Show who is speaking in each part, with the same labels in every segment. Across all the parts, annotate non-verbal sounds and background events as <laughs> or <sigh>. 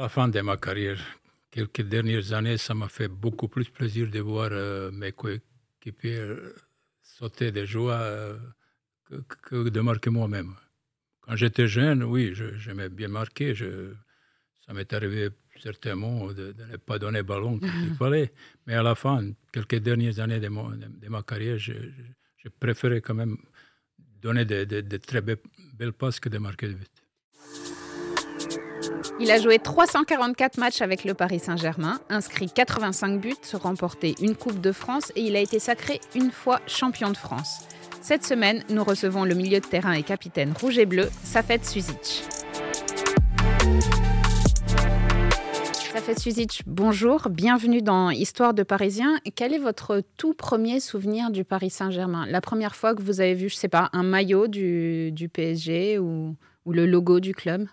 Speaker 1: À la fin de ma carrière, quelques dernières années, ça m'a fait beaucoup plus plaisir de voir euh, mes coéquipiers sauter de joie que, que, de marquer moi-même. Quand j'étais jeune, oui, j'aimais bien marquer. Je, ça m'est arrivé certainement de, de, ne pas donner le ballon qu'il <laughs> fallait. Mais à la fin, quelques dernières années de, de, ma carrière, je, je, préférais quand même donner de, très belles, passes que de marquer des buts.
Speaker 2: Il a joué 344 matchs avec le Paris Saint-Germain, inscrit 85 buts, remporté une Coupe de France et il a été sacré une fois champion de France. Cette semaine, nous recevons le milieu de terrain et capitaine rouge et bleu, Safet Suzic. Safet Suzic, bonjour, bienvenue dans Histoire de Parisien. Quel est votre tout premier souvenir du Paris Saint-Germain? La première fois que vous avez vu, je sais pas, un maillot du, PSG ou, le logo du club?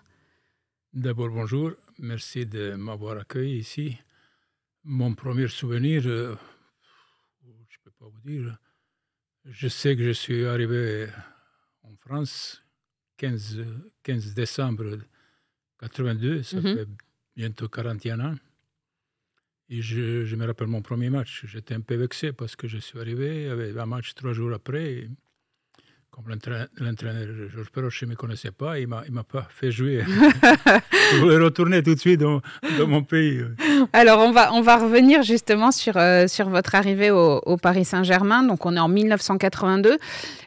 Speaker 1: D'abord, bonjour, merci de m'avoir accueilli ici. Mon premier souvenir, euh, je ne peux pas vous dire, je sais que je suis arrivé en France 15, 15 décembre 82, ça mhm. fait bientôt 41 ans. Et je, je, me rappelle mon premier match. J'étais un peu vexé parce que je suis arrivé, il y avait un match trois jours après. Comme l'entraîneur Georges Perroche ne me connaissait pas, il ne m'a pas fait jouer. <laughs> je voulais retourner tout de suite dans, dans, mon pays.
Speaker 2: Alors, on va, on va revenir justement sur, euh, sur votre arrivée au, au Paris Saint-Germain. Donc, on est en 1982.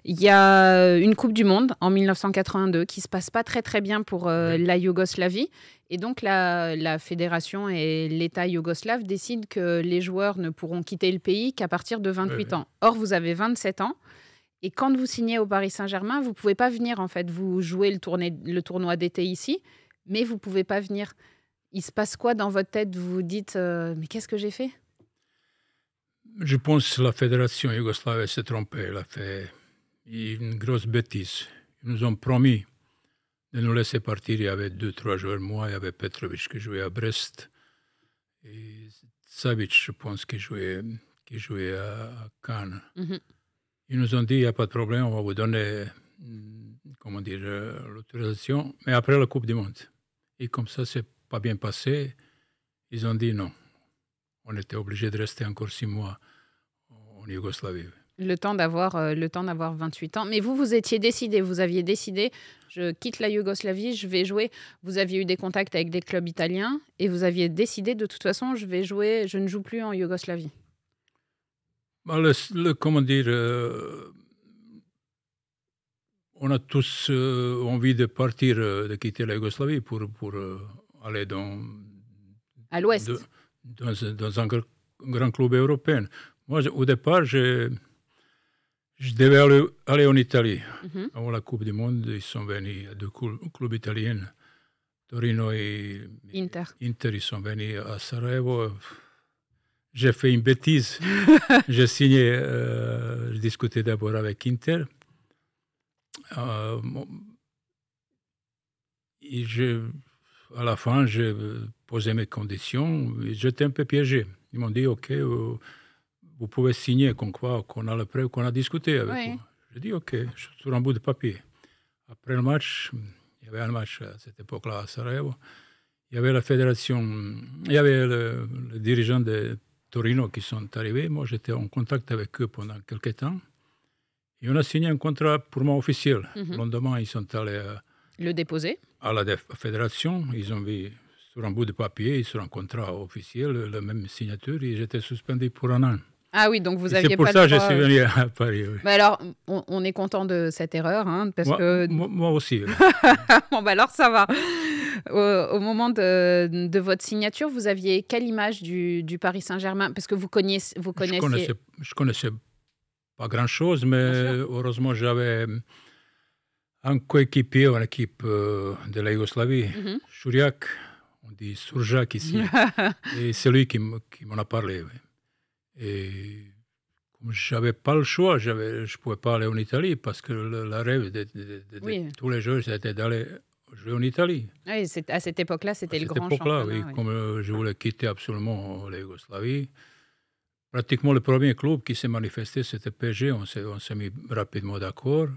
Speaker 2: Il y a une Coupe du Monde en 1982 qui ne se passe pas très, très bien pour euh, la Yougoslavie. Et donc, la, la fédération et l'État yougoslave décident que les joueurs ne pourront quitter le pays qu'à partir de 28 ans. Or, vous avez 27 ans. Et quand vous signez au Paris Saint-Germain, vous pouvez pas venir en fait. Vous jouez le, le tournoi d'été ici, mais vous pouvez pas venir. Il se passe quoi dans votre tête? Vous vous dites euh, mais qu'est-ce que j'ai fait?
Speaker 1: Je pense que la fédération yougoslave s'est trompée. Elle a fait une grosse bêtise. Ils nous ont promis de nous laisser partir. Il y avait deux, trois joueurs. Moi, il y avait Petrovic qui jouait à Brest. Et Savic, je pense, qui jouait, qui jouait à Cannes. Mhm. Ils nous ont dit, il n'y a pas de problème, on va vous donner, mm, comment dire, euh, l'autorisation, mais après la Coupe du Monde. Et comme ça, c'est pas bien passé, ils ont dit non. On était obligé de rester encore six mois en Yougoslavie.
Speaker 2: Le temps d'avoir euh, le temps d'avoir 28 ans. Mais vous, vous étiez décidé, vous aviez décidé, je quitte la Yougoslavie, je vais jouer. Vous aviez eu des contacts avec des clubs italiens et vous aviez décidé de toute façon, je vais jouer, je ne joue plus en Yougoslavie.
Speaker 1: Bah, le, comment dire, euh, on a tous euh, envie de partir, euh, de quitter la Yougoslavie pour, pour aller dans.
Speaker 2: À l'ouest.
Speaker 1: Dans, dans, un grand club européen. Moi, au départ, je, je devais aller, aller en Italie. Mhm. Avant la Coupe du Monde, ils sont venus, deux clubs italiens, Torino et
Speaker 2: Inter.
Speaker 1: Inter, ils sont venus à Sarajevo j'ai fait une bêtise. <laughs> j'ai signé, euh, j'ai discuté d'abord avec Inter. Euh, et je, à la fin, j'ai posé mes conditions. J'étais un peu piégé. Ils m'ont dit OK, euh, vous pouvez signer qu'on qu'on a le prêt, qu'on a discuté avec vous. J'ai dit OK, sur un bout de papier. Après le match, il y avait un match à cette époque-là à Sarajevo. Il y avait la fédération, il y avait le, le dirigeant de Torino qui sont arrivés. Moi, j'étais en contact avec eux pendant quelques temps. Et on a signé un contrat pour moi officiel. Mhm. Le lendemain, ils sont allés euh,
Speaker 2: le déposer
Speaker 1: à la fédération. Ils ont vu sur un bout de papier, sur un contrat officiel, la même signature, et j'étais suspendu pour un an.
Speaker 2: Ah oui, donc vous aviez
Speaker 1: pas C'est pour ça que je suis venu à Paris.
Speaker 2: Bah alors, on, est content de cette erreur, hein, parce
Speaker 1: moi,
Speaker 2: que...
Speaker 1: Moi, aussi. <laughs>
Speaker 2: bon, bah alors ça va au, moment de, votre signature, vous aviez quelle image du, Paris Saint-Germain? Parce que vous connaissez. Vous connaissiez...
Speaker 1: Je, connaissais, connaissais pas grand-chose, mais heureusement, j'avais un coéquipier en équipe euh, de la Yougoslavie, mm on dit Surjak ici. <laughs> et c'est lui qui m'en a parlé. Et comme je n'avais pas le choix, je ne pouvais pas aller en Italie parce que le, rêve de, tous les jours, c'était d'aller jouer en Italie.
Speaker 2: Oui, à cette époque-là, c'était le grand
Speaker 1: championnat. Oui, comme euh, je voulais quitter absolument la Yougoslavie. Pratiquement le premier club qui s'est manifesté, c'était PSG. On s'est mis rapidement d'accord.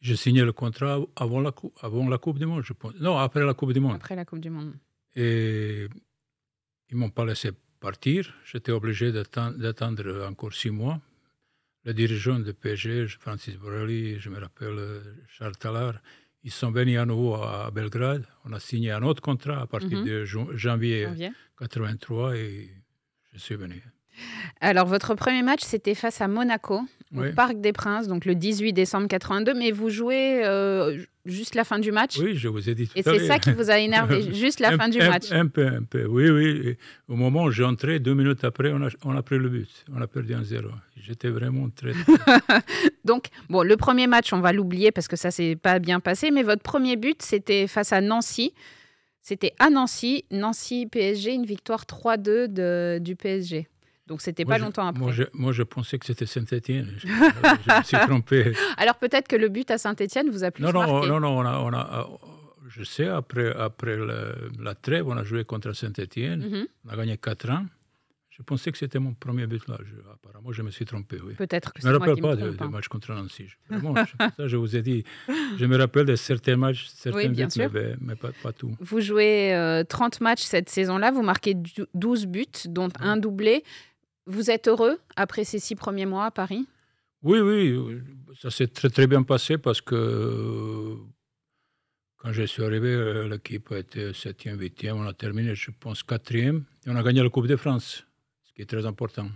Speaker 1: J'ai signé le contrat avant la, avant la Coupe du Monde, je pense. Non, après la Coupe du Monde.
Speaker 2: Après la Coupe du Monde.
Speaker 1: Et ils ne m'ont pas laissé partir. J'étais obligé d'attendre encore six mois. Le dirigeant de PSG, Francis Borelli, je me rappelle Charles Tallard, ils sont venus à nouveau à Belgrade. On a signé un autre contrat à partir mhm. de janvier, 1983 et je suis venu.
Speaker 2: Alors, votre premier match, c'était face à Monaco, au Parc des Princes, donc le 18 décembre 82, mais vous jouez euh, juste la fin du match?
Speaker 1: Oui, je vous ai dit tout
Speaker 2: Et c'est ça qui vous a énervé, <laughs> juste la fin du match?
Speaker 1: Un peu, un peu, oui, oui. au moment où entré, deux minutes après, on a, on a pris le but. On a perdu un zéro. J'étais vraiment très... <laughs>
Speaker 2: donc, bon, le premier match, on va l'oublier parce que ça s'est pas bien passé, mais votre premier but, c'était face à Nancy. C'était à Nancy, Nancy-PSG, une victoire 3-2 du PSG. Donc, c'était pas longtemps après.
Speaker 1: Moi je, moi, je pensais que c'était Saint-Etienne. <laughs> Je, me suis trompé.
Speaker 2: Alors, peut-être que le but à Saint-Etienne vous a plus
Speaker 1: non,
Speaker 2: marqué.
Speaker 1: Non, non, on a, on a, je sais, après, après la trêve, on a joué contre Saint-Etienne. Mhm. On a gagné 4 ans. Je pensais que c'était mon premier but là. apparemment, je me suis trompé. Oui.
Speaker 2: Peut-être que
Speaker 1: Je ne me rappelle pas de, de, match contre Nancy. Vraiment, ça, je vous ai dit. Je me rappelle de certains matchs, certains buts, mais, mais, pas, pas, tout.
Speaker 2: Vous jouez 30 euh, matchs cette saison-là. Vous marquez 12 buts, dont un doublé. Vous êtes heureux après ces six premiers mois à Paris?
Speaker 1: Oui, oui, ça s'est très très bien passé parce que euh, quand je suis arrivé, euh, l'équipe a été 7e, 8e, on a terminé, je pense, 4e, et on a gagné la Coupe de France, ce qui est très important.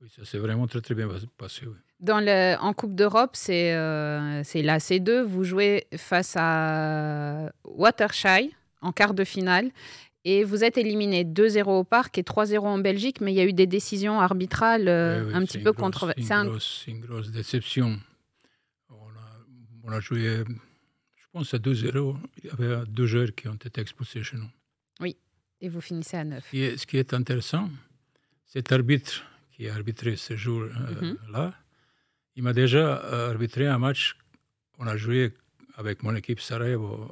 Speaker 1: Oui, ça s'est vraiment très très bien passé.
Speaker 2: Dans le, en Coupe d'Europe, c'est euh, la C2, vous jouez face à Watershire en quart de finale. Et vous êtes éliminé 2-0 au parc et 3-0 en Belgique, mais il y a eu des décisions arbitrales euh, un petit peu controversées.
Speaker 1: C'est une, grosse déception. On a, joué, je pense, à 2-0. Il y avait deux joueurs qui ont été expulsés chez nous.
Speaker 2: Oui, et vous finissez à 9.
Speaker 1: ce qui est intéressant, cet arbitre qui a arbitré ce jour-là, mhm. il m'a déjà arbitré un match. On a joué avec mon équipe Sarajevo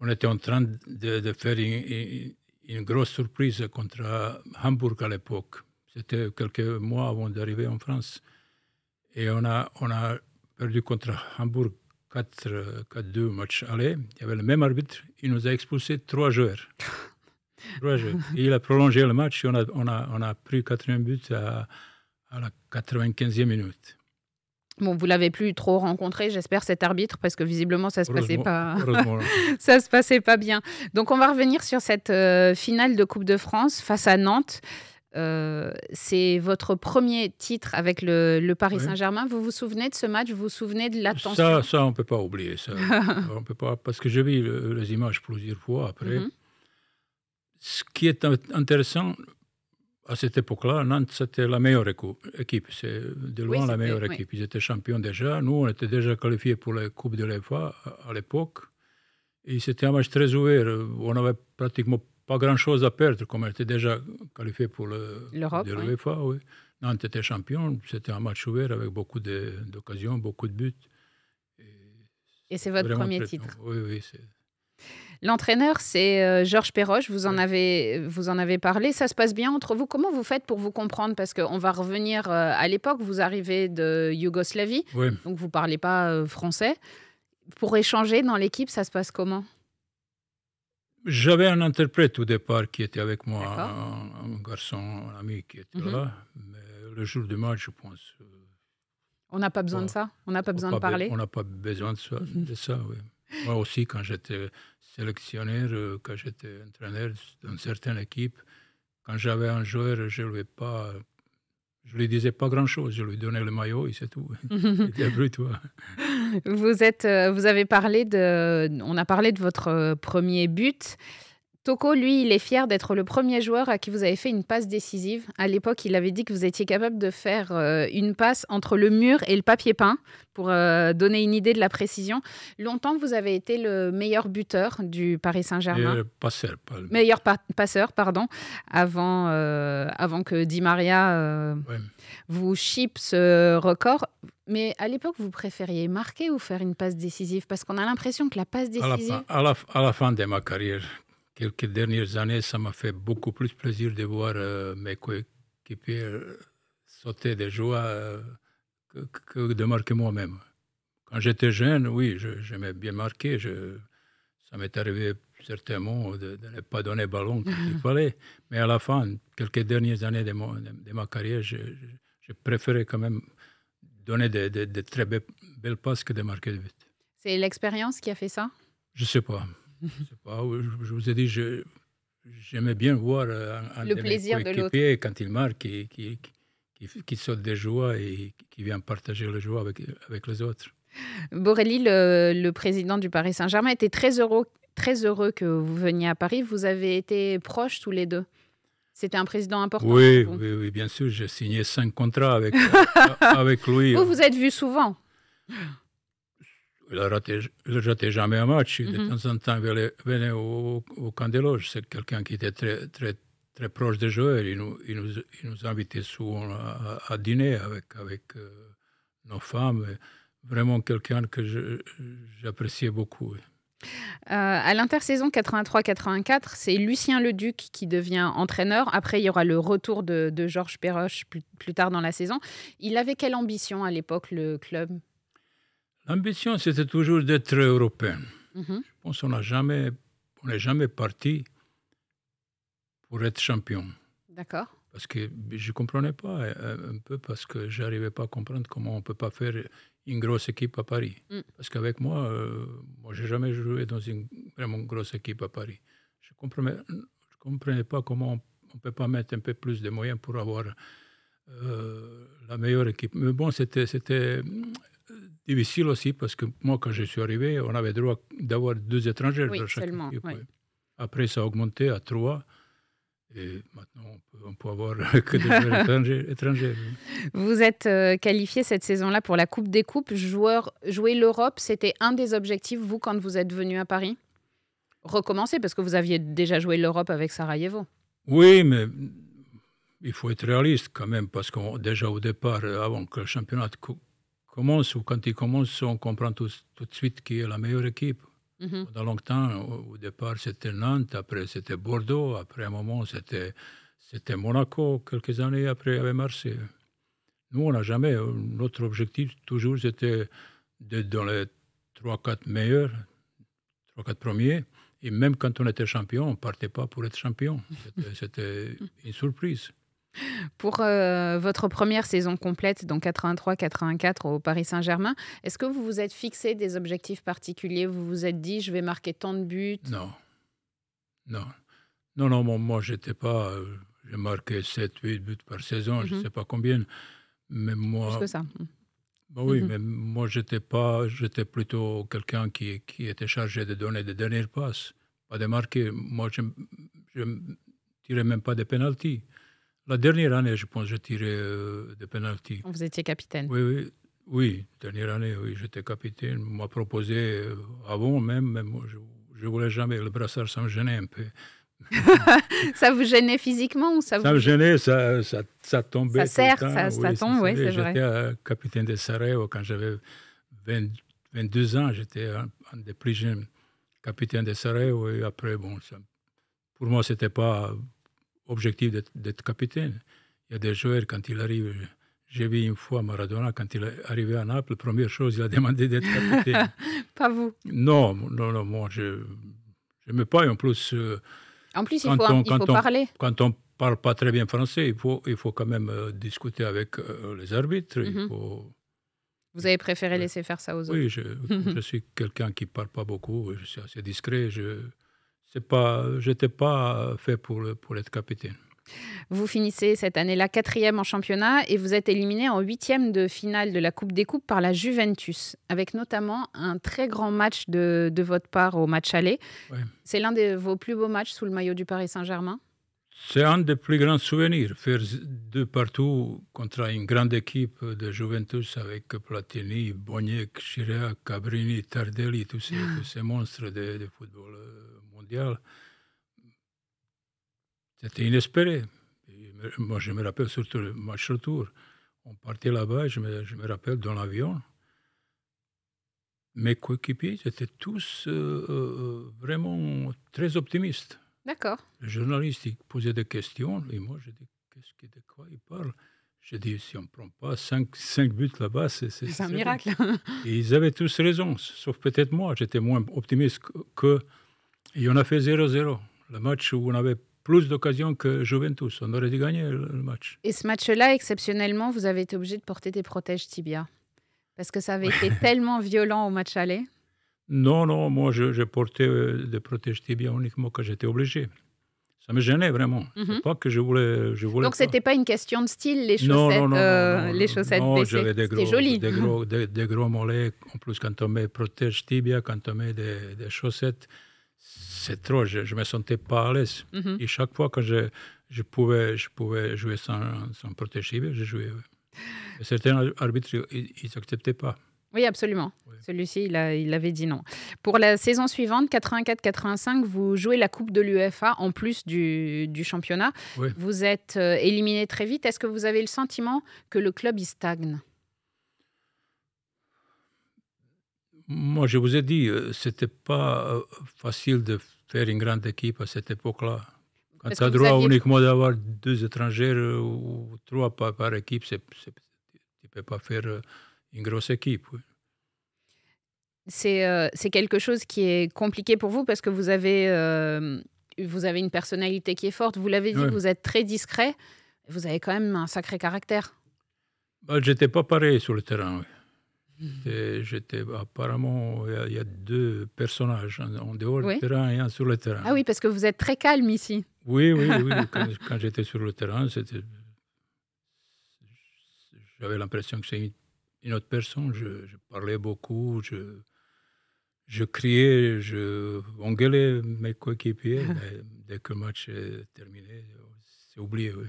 Speaker 1: on était en train de, faire une, grosse surprise contre Hambourg à l'époque. C'était quelques mois avant d'arriver en France. Et on a, on a perdu contre Hambourg 4-2 match aller. Il y avait le même arbitre. Il nous a expulsé trois joueurs. <laughs> trois joueurs. Et il a prolongé le match et on a, on a, on a pris quatrième but à, à la 95e minute.
Speaker 2: Bon, vous l'avez plus trop rencontré, j'espère, cet arbitre, parce que visiblement, ça se passait pas, <laughs> ça se passait pas bien. Donc, on va revenir sur cette euh, finale de Coupe de France face à Nantes. Euh, c'est votre premier titre avec le, Paris Saint-Germain. Vous vous souvenez de ce match? Vous vous souvenez de l'attention?
Speaker 1: Ça, ça, on peut pas oublier. Ça. <laughs> on peut pas, parce que j'ai vu les images plusieurs fois après. Mhm. Ce qui est intéressant, à cette époque-là, Nantes, c'était la meilleure équipe. C'est de loin la meilleure équipe. Ils étaient champions déjà. Nous, on était déjà qualifiés pour la Coupe de l'EFA à l'époque. Et c'était un match très ouvert. On n'avait pratiquement pas grand-chose à perdre, comme on était déjà qualifié pour l'UEFA. Oui. Nantes était champion. C'était un match ouvert avec beaucoup d'occasions, beaucoup de buts.
Speaker 2: Et, c'est votre premier titre.
Speaker 1: Oui, oui.
Speaker 2: L'entraîneur, c'est euh, Georges Perroche. Vous en, avez, vous en avez parlé. Ça se passe bien entre vous. Comment vous faites pour vous comprendre? Parce qu'on va revenir euh, à l'époque. Vous arrivez de Yougoslavie, donc vous ne parlez pas euh, français. Pour échanger dans l'équipe, ça se passe comment?
Speaker 1: J'avais un interprète au départ qui était avec moi, un, garçon, un ami qui était mhm. là. Mais le jour du match, je pense.
Speaker 2: on n'a pas besoin de ça? On n'a pas besoin de parler?
Speaker 1: On n'a pas besoin de ça, de ça oui. Moi aussi, quand j'étais sélectionneur, quand j'étais entraîneur dans certaines équipes, quand j'avais un joueur, je lui pas, je lui disais pas grand-chose. Je lui donnais le maillot et c'est tout. <laughs> toi.
Speaker 2: Vous êtes, euh, vous avez parlé de, on a parlé de votre euh, premier but. Toko, lui, il est fier d'être le premier joueur à qui vous avez fait une passe décisive. À l'époque, il avait dit que vous étiez capable de faire euh, une passe entre le mur et le papier peint pour euh, donner une idée de la précision. Longtemps, vous avez été le meilleur buteur du Paris Saint-Germain.
Speaker 1: Meilleur passeur,
Speaker 2: Meilleur passeur, pardon, avant, euh, avant que Di Maria vous chip ce record. Mais à l'époque, vous préfériez marquer ou faire une passe décisive? Parce qu'on a l'impression que la passe décisive...
Speaker 1: À la, à la fin de ma carrière, quelques dernières années, ça m'a fait beaucoup plus plaisir de voir euh, mes coéquipiers euh, sauter de joie euh, que, de marquer moi-même. Quand j'étais jeune, oui, j'aimais bien marquer. Je, ça m'est arrivé certainement de, ne pas donner ballon comme il <laughs> fallait. Mais à la fin, quelques dernières années de, de, ma carrière, je, préférais quand même donner de, très belles passes que de marquer de but.
Speaker 2: C'est l'expérience qui a fait ça?
Speaker 1: Je ne sais pas. Je, sais pas. je vous ai dit, j'aimais bien voir euh, un,
Speaker 2: le plaisir de l'autre
Speaker 1: quand il marque, qui, qui, qui, saute des joies et qui vient partager le joie avec, avec les autres.
Speaker 2: Borelli, le, le président du Paris Saint-Germain, était très heureux, très heureux que vous veniez à Paris. Vous avez été proches tous les deux. C'était un président important.
Speaker 1: Oui, oui, oui, bien sûr. J'ai signé cinq contrats avec, <laughs> avec lui.
Speaker 2: Vous vous êtes vu souvent
Speaker 1: il ne ratait jamais un match. De mhm. temps en temps, il venait au, au Candeloge. C'est quelqu'un qui était très, très, très proche des joueurs. Il nous, il nous, il nous invitait souvent à, dîner avec, avec euh, nos femmes. Vraiment quelqu'un que j'appréciais beaucoup.
Speaker 2: Euh, à l'intersaison 83-84, c'est Lucien Leduc qui devient entraîneur. Après, il y aura le retour de, Georges Perroche plus, plus, tard dans la saison. Il avait quelle ambition à l'époque, le club?
Speaker 1: L'ambition, c'était toujours d'être européen. Mhm. Je pense qu'on n'a jamais, on n'est jamais parti pour être champion.
Speaker 2: D'accord.
Speaker 1: Parce que je ne comprenais pas euh, un peu, parce que je n'arrivais pas à comprendre comment on ne peut pas faire une grosse équipe à Paris. Mm. Parce qu'avec moi, euh, moi je n'ai jamais joué dans une vraiment grosse équipe à Paris. Je ne comprenais, je comprenais pas comment on ne peut pas mettre un peu plus de moyens pour avoir euh, la meilleure équipe. Mais bon, c'était difficile aussi parce que moi, quand je suis arrivé, on avait droit d'avoir deux étrangers
Speaker 2: oui, seulement,
Speaker 1: Après, ça a augmenté à trois. Et maintenant, on peut, avoir <laughs> que des <laughs> étrangers,
Speaker 2: Vous êtes euh, qualifié cette saison-là pour la Coupe des Coupes. Joueur, jouer l'Europe, c'était un des objectifs, vous, quand vous êtes venu à Paris? Recommencer, parce que vous aviez déjà joué l'Europe avec Sarajevo.
Speaker 1: Oui, mais il faut être réaliste quand même, parce que déjà au départ, avant que le championnat commence, ou quand il commence, on comprend tout, tout de suite qui est la meilleure équipe. Mm Pendant longtemps, au, départ, c'était Nantes, après c'était Bordeaux, après un moment, c'était, c'était Monaco, quelques années après, avec Marseille. Nous, on n'a jamais, notre objectif, toujours, c'était d'être dans les 3-4 meilleurs, 3-4 premiers. Et même quand on était champion, on ne partait pas pour être champion. C'était, <laughs> une surprise.
Speaker 2: Pour euh, votre première saison complète, donc 83-84 au Paris Saint-Germain, est-ce que vous vous êtes fixé des objectifs particuliers? Vous vous êtes dit, je vais marquer tant de buts?
Speaker 1: Non. Non. Non, non, moi, j'étais pas. Euh, j'ai marqué 7-8 buts par saison, je ne mhm. sais pas combien. Mais moi.
Speaker 2: Plus que ça.
Speaker 1: Bah oui, mhm. mais moi, j'étais pas. J'étais plutôt quelqu'un qui, qui était chargé de donner des dernières passes, pas de marquer. Moi, je ne tirais même pas des pénalties. La dernière année, je pense, j'ai tiré euh, des pénalties.
Speaker 2: Vous étiez capitaine
Speaker 1: Oui, oui. Oui, dernière année, oui, j'étais capitaine. On m'a proposé euh, avant même, mais moi, je ne voulais jamais. Le brassard, ça me gênait un peu. <laughs>
Speaker 2: ça vous gênait physiquement ou ça vous...
Speaker 1: Ça me gênait, ça, ça, ça tombait.
Speaker 2: Ça sert, ça, ça, tombe, oui, c'est
Speaker 1: vrai. J'étais capitaine de Sarajevo quand j'avais 22 ans. J'étais un, des plus jeunes capitaines de Sarajevo. Et après, bon, pour moi, ce n'était pas objectif d'être capitaine. Il y a des joueurs, quand il arrive, j'ai vu une fois Maradona, quand il est arrivé à Naples, première chose, il a <laughs> demandé d'être capitaine. <laughs>
Speaker 2: pas vous
Speaker 1: Non, non, non, moi, je n'aime pas. En plus, euh,
Speaker 2: en plus il faut, il faut parler.
Speaker 1: Quand on parle pas très bien français, il faut, il faut quand même euh, discuter avec euh, les arbitres. il mhm. faut...
Speaker 2: Vous avez préféré laisser faire ça aux autres
Speaker 1: Oui, je, <laughs> je suis quelqu'un qui ne parle pas beaucoup, je suis assez discret. Je, c'est pas, j'étais pas fait pour, pour être capitaine.
Speaker 2: Vous finissez cette année-là quatrième en championnat et vous êtes éliminé en huitième de finale de la Coupe des Coupes par la Juventus, avec notamment un très grand match de, de votre part au match aller. C'est l'un de vos plus beaux matchs sous le maillot du Paris Saint-Germain?
Speaker 1: C'est un des plus grands souvenirs. Faire deux partout contre une grande équipe de Juventus avec Platini, Boniek, Chirac, Cabrini, Tardelli, tous ces, <gasps> tous ces monstres de, de football c'était inespéré. moi, je me rappelle surtout le match retour. On partait là-bas, je me, je me rappelle dans l'avion. Mes coéquipiers étaient tous euh, euh, vraiment très optimistes.
Speaker 2: D'accord.
Speaker 1: Le journaliste il posait des questions et moi je dis qu'est-ce de quoi il parle? Je dis si on ne prend pas 5, buts là-bas, c'est
Speaker 2: un miracle.
Speaker 1: et ils avaient tous raison, sauf peut-être moi. J'étais moins optimiste que Et on a fait 0-0. Le match où on avait plus d'occasions que Juventus. On aurait dû gagner le match.
Speaker 2: Et ce match-là, exceptionnellement, vous avez été obligé de porter des protèges tibia Parce que ça avait été <laughs> tellement violent au match aller
Speaker 1: Non, non, moi je, portais euh, des protèges tibia uniquement quand j'étais obligé. Ça me gênait vraiment. Mhm. pas que je voulais. Je voulais
Speaker 2: Donc, ce n'était pas une question de style, les chaussettes, non, non, euh, les chaussettes
Speaker 1: non, j'avais des gros, joli. Des gros, <laughs> des, gros mollets. En plus, quand on met protège tibia, quand on met des, des chaussettes, c'est trop. Je ne me sentais pas à l'aise. Et chaque fois que je, je, pouvais, je pouvais jouer sans, sans protège tibia, je jouais. Certains arbitres, ils n'acceptaient pas.
Speaker 2: Oui, absolument. Celui-ci, il, il avait dit non. Pour la saison suivante, 84-85, vous jouez la Coupe de l'UEFA en plus du, du championnat. Vous êtes euh, éliminé très vite. Est-ce que vous avez le sentiment que le club il stagne?
Speaker 1: Moi, je vous ai dit, euh, c'était pas euh, facile de faire une grande équipe à cette époque-là. Quand tu as droit uniquement d'avoir deux étrangers ou trois par, par équipe, tu ne peux pas faire une grosse équipe.
Speaker 2: C'est quelque chose qui est compliqué pour vous parce que vous avez, euh, vous avez une personnalité qui est forte. Vous l'avez dit, vous êtes très discret. Vous avez quand même un sacré caractère.
Speaker 1: Bah, J'étais pas pareil sur le terrain. J'étais apparemment, il y, a deux personnages, en dehors du terrain et un sur le terrain.
Speaker 2: Ah oui, parce que vous êtes très calme ici.
Speaker 1: Oui, oui, oui. <laughs> quand, j'étais sur le terrain, j'avais l'impression que c'est une autre personne. Je, parlais beaucoup, je, je criais, je engueulais mes coéquipiers. <laughs> mais dès que le match est terminé, c'est oublié. Oui.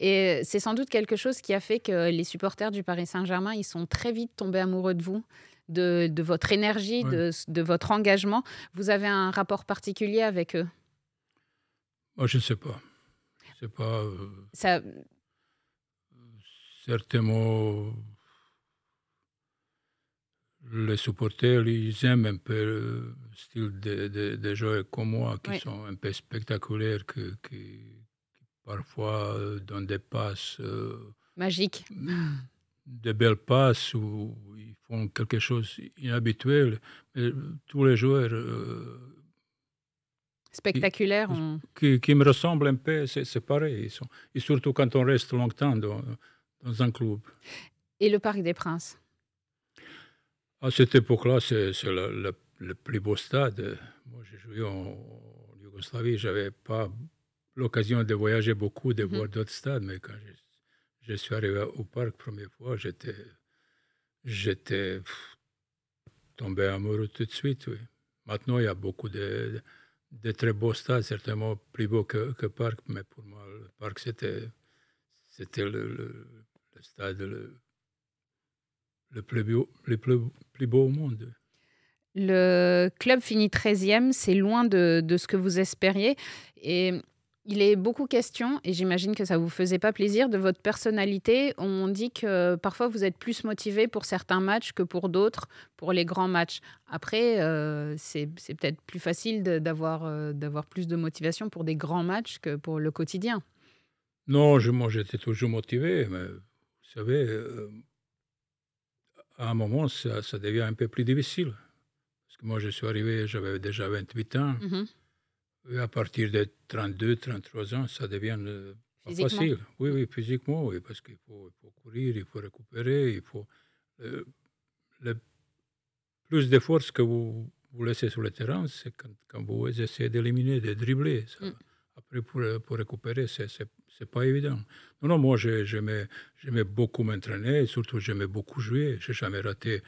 Speaker 2: Et c'est sans doute quelque chose qui a fait que les supporters du Paris Saint-Germain, ils sont très vite tombés amoureux de vous, de, de votre énergie, de, de, votre engagement. Vous avez un rapport particulier avec eux?
Speaker 1: Moi, Je ne sais pas. Je sais pas. Euh, Ça... Certainement les supporters, ils aiment un peu le style de, de, joueurs comme moi, qui sont un peu spectaculaires, qui, parfois euh, donnent des passes. Euh,
Speaker 2: Magiques.
Speaker 1: De belles passes où ils font quelque chose d'inhabituel. tous les joueurs. Euh,
Speaker 2: Spectaculaires.
Speaker 1: Qui, qui, me ressemblent un peu, c'est pareil. Ils sont, et surtout quand on reste longtemps dans, dans un club.
Speaker 2: Et le Parc des Princes?
Speaker 1: À cette époque-là, c'est le, plus beau stade. Moi, j'ai joué en, Yougoslavie, je n'avais pas l'occasion de voyager beaucoup, de mhm. voir d'autres stades, mais quand je, suis arrivé au parc la première fois, j'étais, j'étais tombé amoureux tout de suite. Maintenant, il y a beaucoup de, de, très beaux stades, certainement plus beaux que, que parc, mais pour moi, le parc, c'était, c'était le, le, stade le, le plus beau, le plus, plus beau au monde.
Speaker 2: Le club finit 13e, c'est loin de, de, ce que vous espériez. Et il est beaucoup question, et j'imagine que ça ne vous faisait pas plaisir, de votre personnalité. On dit que parfois vous êtes plus motivé pour certains matchs que pour d'autres, pour les grands matchs. Après, euh, c'est peut-être plus facile d'avoir euh, plus de motivation pour des grands matchs que pour le quotidien.
Speaker 1: Non, je, moi j'étais toujours motivé, mais vous savez, euh, à un moment, ça, ça, devient un peu plus difficile. Parce que moi, je suis arrivé, j'avais déjà 28 ans. Mhm. Et à partir de 32, 33 ans, ça devient euh, pas facile. Oui, oui, physiquement, oui, parce qu'il faut, courir, il faut récupérer, il faut. Euh, le plus de force que vous, vous laissez sur le terrain, c'est quand, quand, vous essayez d'éliminer, de dribbler. Ça. Mm. Après, pour, pour récupérer, c'est c'est pas évident. Non, non, moi, j'aimais beaucoup m'entraîner, surtout j'aimais beaucoup jouer. J'ai jamais raté.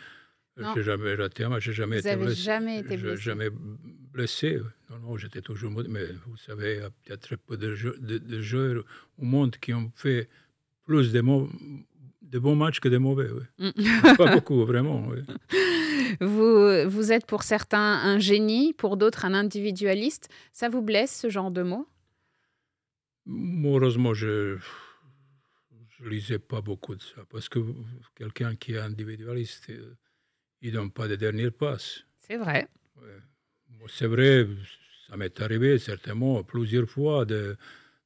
Speaker 1: J'ai jamais raté un match, j'ai jamais
Speaker 2: été blessé. jamais été blessé.
Speaker 1: Jamais blessé. Non, non, j'étais toujours. Mais vous savez, il y a très peu de, de, joueurs au monde qui ont fait plus de, de bons matchs que de mauvais. Mm. Pas beaucoup, vraiment. <laughs>
Speaker 2: Vous, vous êtes pour certains un génie, pour d'autres un individualiste. Ça vous blesse ce genre de mots?
Speaker 1: Heureusement, je ne lisais pas beaucoup de ça, parce que quelqu'un qui est individualiste, il ne donne pas de dernière passe.
Speaker 2: C'est vrai.
Speaker 1: C'est vrai, ça m'est arrivé certainement plusieurs fois de,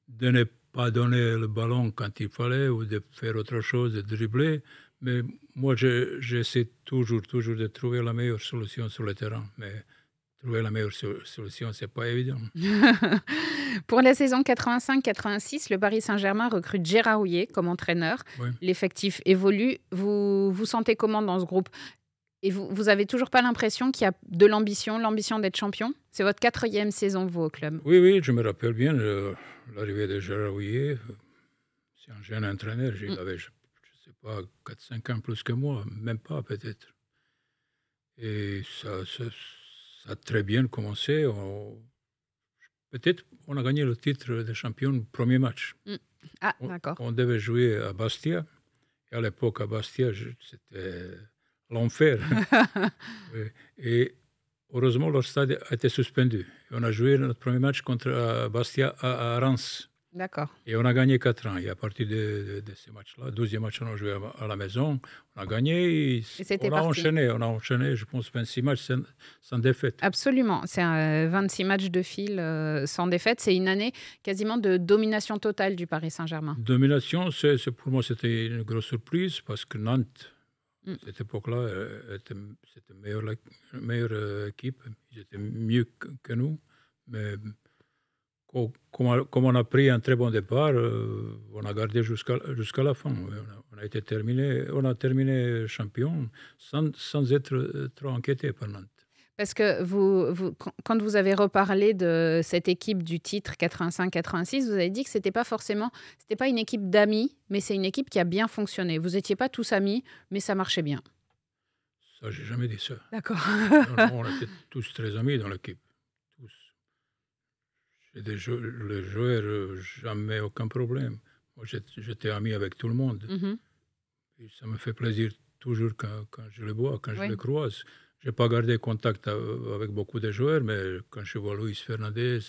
Speaker 1: de ne pas donner le ballon quand il fallait ou de faire autre chose, de dribbler. Mais moi, j'essaie toujours, toujours de trouver la meilleure solution sur le terrain. Mais trouver la meilleure solution, c'est pas évident. <laughs>
Speaker 2: Pour la saison 85-86, le Paris Saint-Germain recrute Gérard Rouillet comme entraîneur. L'effectif évolue. Vous vous sentez comment dans ce groupe? Et vous, vous avez toujours pas l'impression qu'il y a de l'ambition, l'ambition d'être champion? C'est votre quatrième saison, vous, au club
Speaker 1: Oui, oui, je me rappelle bien l'arrivée de Gérard Rouillet. C'est un jeune entraîneur. Il mm. avait, je ne sais pas, 4-5 ans plus que moi, même pas peut-être. Et ça, ça ça a très bien commencé. Peut-être on a gagné le titre de champion premier match.
Speaker 2: Mm. Ah, d'accord.
Speaker 1: On, devait jouer à Bastia. Et à l'époque, à Bastia, c'était l'enfer. <laughs> <laughs> et heureusement, le stade a été suspendu. Et on a joué notre premier match contre Bastia à, Reims.
Speaker 2: D'accord.
Speaker 1: Et on a gagné 4 ans. Et à partir de, ces matchs-là, 12e match, on a joué à, la maison, on a gagné. Et on a enchaîné, on a enchaîné, je pense, 26 matchs sans, défaite.
Speaker 2: Absolument. C'est 26 matchs de fil euh, sans défaite. C'est une année quasiment de domination totale du Paris Saint-Germain.
Speaker 1: Domination, c'est, pour moi, c'était une grosse surprise parce que Nantes, mm. cette époque-là, c'était une meilleure, meilleure euh, équipe. Ils étaient mieux que nous. Mais comme, on a pris un très bon départ, euh, on a gardé jusqu'à jusqu'à la fin. On a, été terminé, on a terminé champion sans, sans être euh, trop inquiété par Nantes.
Speaker 2: Parce que vous, vous, quand vous avez reparlé de cette équipe du titre 85-86, vous avez dit que c'était pas forcément, c'était pas une équipe d'amis, mais c'est une équipe qui a bien fonctionné. Vous n'étiez pas tous amis, mais ça marchait bien.
Speaker 1: Ça, j'ai jamais dit ça.
Speaker 2: D'accord.
Speaker 1: on était <laughs> tous très amis dans l'équipe. Les joueurs, jamais aucun problème. Moi, j'étais ami avec tout le monde. Mm-hmm. ça me fait plaisir toujours quand, quand je les vois, quand je les croise. Je n'ai pas gardé contact avec beaucoup de joueurs, mais quand je vois Luis Fernandez,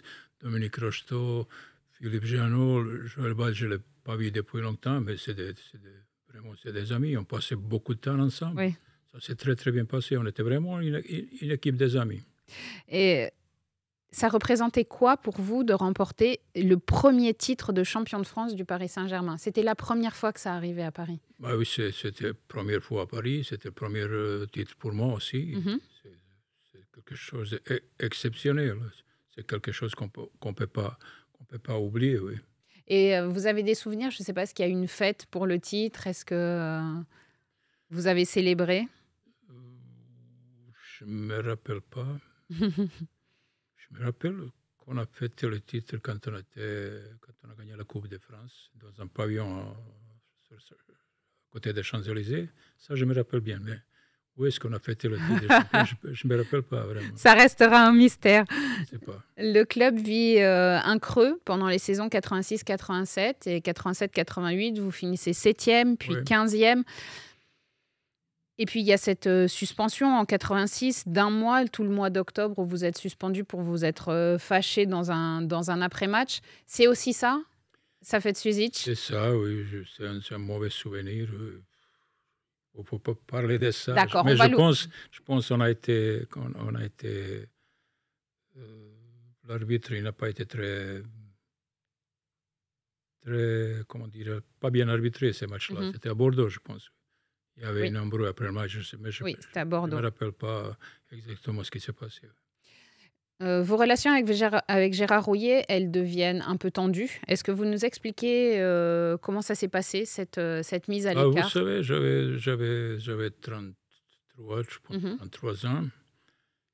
Speaker 1: Dominique Rocheteau, Philippe Jeannot, Joël Ball, je ne l'ai pas vu depuis longtemps, mais c'est des, vraiment des amis. On passait beaucoup de temps ensemble. Ça s'est très, très bien passé. On était vraiment une, une équipe des amis.
Speaker 2: Et ça représentait quoi pour vous de remporter le premier titre de champion de France du Paris Saint-Germain? C'était la première fois que ça arrivait à Paris
Speaker 1: bah Oui, c'était la première fois à Paris. C'était le premier euh, titre pour moi aussi. Mhm. C'est quelque chose d'exceptionnel. C'est quelque chose qu'on ne peut, pas, peut pas oublier. Oui.
Speaker 2: Et euh, vous avez des souvenirs? Je ne sais pas, est-ce qu'il y a une fête pour le titre? Est-ce que euh, vous avez célébré?
Speaker 1: Je ne me rappelle pas. <laughs> Je me rappelle qu'on a fêté le titre quand on, était, quand on a gagné la Coupe de France dans un pavillon à côté des Champs-Élysées. Ça, je me rappelle bien. Mais où est-ce qu'on a fêté le titre? Je ne me rappelle pas vraiment.
Speaker 2: Ça restera un mystère.
Speaker 1: Pas.
Speaker 2: Le club vit euh, un creux pendant les saisons 86-87 et 87-88. Vous finissez 7e, puis 15e. Et puis il y a cette euh, suspension en 86 d'un mois, tout le mois d'octobre où vous êtes suspendu pour vous être euh, fâché dans un, dans un après-match. C'est aussi ça? Ça fait de Suzic?
Speaker 1: C'est ça, oui. C'est un, mauvais souvenir. Il ne faut pas parler de ça.
Speaker 2: D'accord,
Speaker 1: Mais je pense, je pense qu'on a été. On, a été euh, L'arbitre, n'a pas été très. Très, comment dire, pas bien arbitré ces matchs-là. Mhm. C'était à Bordeaux, je pense. Il y avait oui. un embrouille après le match, je sais, mais je
Speaker 2: oui,
Speaker 1: ne
Speaker 2: me
Speaker 1: rappelle pas exactement ce qui s'est passé.
Speaker 2: Euh, vos relations avec Gérard, avec Gérard Rouillet, elles deviennent un peu tendues. Est-ce que vous nous expliquez euh, comment ça s'est passé, cette, euh, cette mise à l'écart
Speaker 1: Vous savez, j'avais 33, je pense, 33 mhm. ans.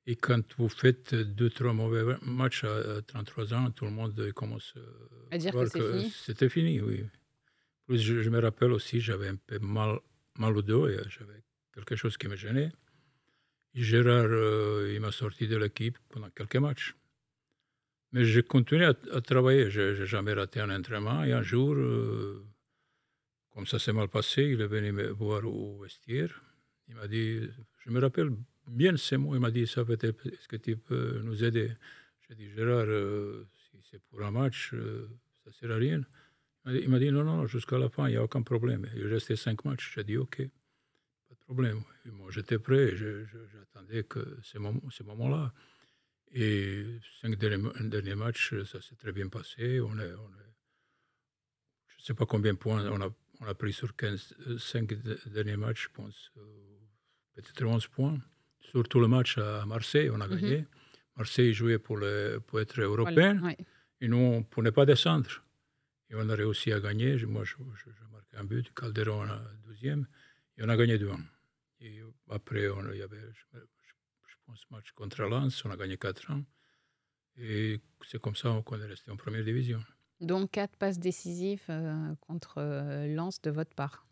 Speaker 1: Et quand vous faites deux, trois mauvais matchs à, 33 ans, tout le monde commence
Speaker 2: à, dire que,
Speaker 1: c'était fini. oui. Plus, je, je, me rappelle aussi, j'avais un peu mal mal au dos et j'avais quelque chose qui me gênait. Gérard, euh, il m'a sorti de l'équipe pendant quelques matchs. Mais j'ai continué à, travailler. Je n'ai jamais raté un entraînement. Et un jour, euh, comme ça s'est mal passé, il est venu me voir au vestiaire. Il m'a dit, je me rappelle bien ces mots, il m'a dit, ça peut est-ce que tu peux nous aider? J'ai dit, Gérard, euh, si c'est pour un match, ça ne sert à rien. Il m'a dit non, non, jusqu'à la fin, il n'y a aucun problème. Il restait cinq matchs. J'ai dit OK, pas de problème. moi, j'étais prêt, j'attendais que ce moment-là. Et cinq derniers, matchs, ça s'est très bien passé. On est, on est, je ne sais pas combien de points on a, on a pris sur 15, 5 derniers matchs, je pense, euh, peut-être 11 points. Sur tout le match à Marseille, on a mhm. gagné. Marseille jouait pour, le, pour être européen. Et nous, pour ne pas descendre. Et on a réussi à gagner. Moi, je, marqué un but, Calderon a 12e. Et on a gagné 2 Et après, on, il y avait, je, je pense, match contre Lens. On a gagné 4 ans. Et c'est comme ça qu'on est resté en première division.
Speaker 2: Donc, quatre passes décisives euh, contre euh, Lens de votre part.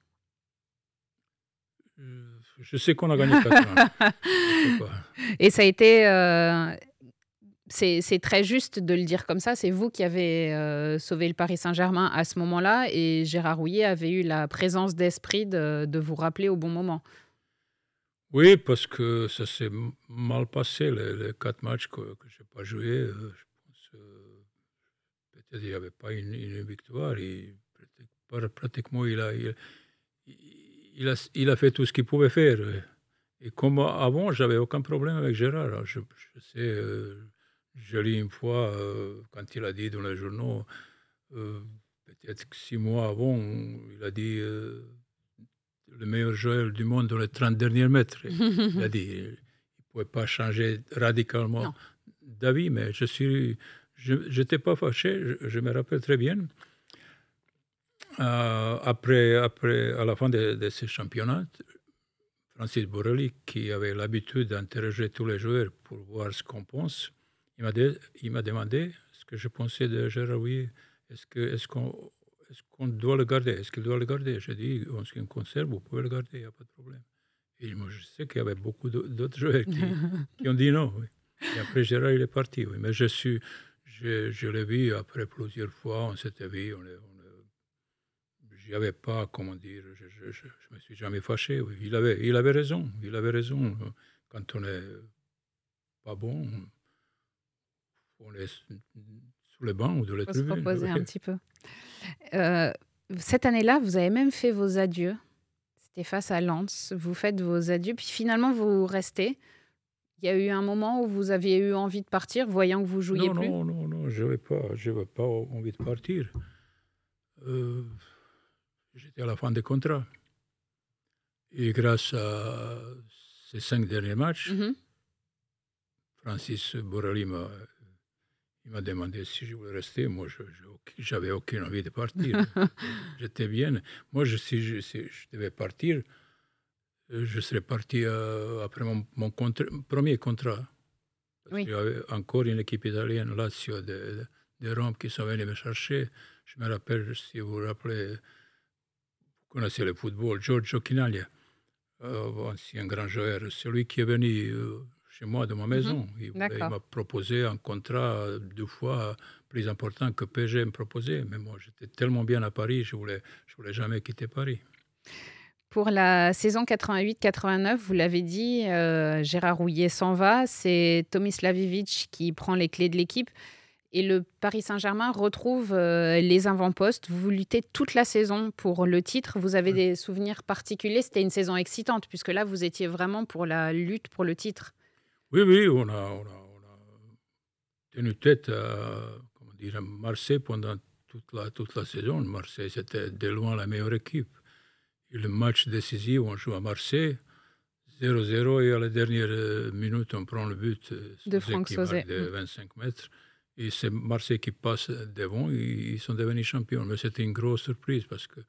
Speaker 1: Euh, je sais qu'on a gagné 4 <laughs>
Speaker 2: Et ça a été. C'est très juste de le dire comme ça. C'est vous qui avez sauvé le Paris Saint-Germain à ce moment-là. Et Gérard Rouillet avait eu la présence d'esprit de, vous rappeler au bon moment.
Speaker 1: Oui, parce que ça s'est mal passé, les, quatre matchs que, je n'ai pas joué. Il n'y avait pas une, victoire. Pratiquement, il a, fait tout ce qu'il pouvait faire. Et comme avant, j'avais aucun problème avec Gérard. Je, sais, euh, je lis une fois, euh, quand il a dit dans les journaux, euh, peut-être six mois avant, il a dit le meilleur joueur du monde dans les 30 derniers mètres. <laughs> il a dit il ne pouvait pas changer radicalement d'avis, mais je suis je n'étais pas fâché, je, me rappelle très bien. Euh, après, après, à la fin de, de ces championnats, Francis Borrelli, qui avait l'habitude d'interroger tous les joueurs pour voir ce qu'on pense, il m'a, demandé ce que je pensais de Gérard Est-ce, que, est-ce, qu'on, est-ce qu'on doit le garder? Est-ce qu'il doit le garder? J'ai dit, en ce qui me concerne, vous pouvez le garder, il n'y a pas de problème. Et moi, je sais qu'il y avait beaucoup d'autres joueurs qui, <laughs> qui, ont dit non. Et après, Gérard, il est parti. Oui. Mais je suis, je, je l'ai vu après plusieurs fois, on s'était vu, on, je n'avais pas, comment dire, je ne me suis jamais fâché. Il, avait, il avait raison, il avait raison. Quand on n'est pas bon, on est sous les bancs ou de la
Speaker 2: faut se reposer un petit peu. Euh, cette année-là, vous avez même fait vos adieux. C'était face à Lens. Vous faites vos adieux, puis finalement, vous restez. Il y a eu un moment où vous aviez eu envie de partir, voyant que vous jouiez
Speaker 1: non,
Speaker 2: plus
Speaker 1: Non, non, non, je n'avais pas, pas envie de partir. Euh, j'étais à la fin des contrats. Et grâce à ces cinq derniers matchs, mm-hmm. Francis Borrelli m'a, m'a demandé si je voulais rester. Moi, je n'avais aucune envie de partir. <laughs> J'étais bien. Moi, je, si, je, si je devais partir, euh, je serais parti euh, après mon, premier contrat. Parce Il y avait encore une équipe italienne, Lazio, de, de, Rome, qui sont venus me chercher. Je me rappelle, si vous vous rappelez, vous connaissez le football, Giorgio Chinaglia, euh, un grand joueur, celui qui est venu euh, chez moi, de ma maison. Mhm. Il, m'a proposé un contrat deux fois plus important que PG me proposait. Mais moi, j'étais tellement bien à Paris, je ne voulais, je voulais jamais quitter Paris.
Speaker 2: Pour la saison 88-89, vous l'avez dit, euh, Gérard Rouillet s'en va. C'est Tomislav Ivic qui prend les clés de l'équipe. Et le Paris Saint-Germain retrouve euh, les avant-postes. Vous luttez toute la saison pour le titre. Vous avez des souvenirs particuliers. C'était une saison excitante, puisque là, vous étiez vraiment pour la lutte pour le titre.
Speaker 1: Oui, oui, on a, on a, tenu tête à, comment dire, Marseille pendant toute la, toute la saison. Marseille, c'était de loin la meilleure équipe le match décisif, on joue à Marseille, 0-0, et à la dernière euh, minute, on prend le but
Speaker 2: euh, de Franck Sauzet.
Speaker 1: de 25 mm. mètres. Et c'est Marseille qui passe devant, et ils sont devenus champions. Mais c'était une grosse surprise parce que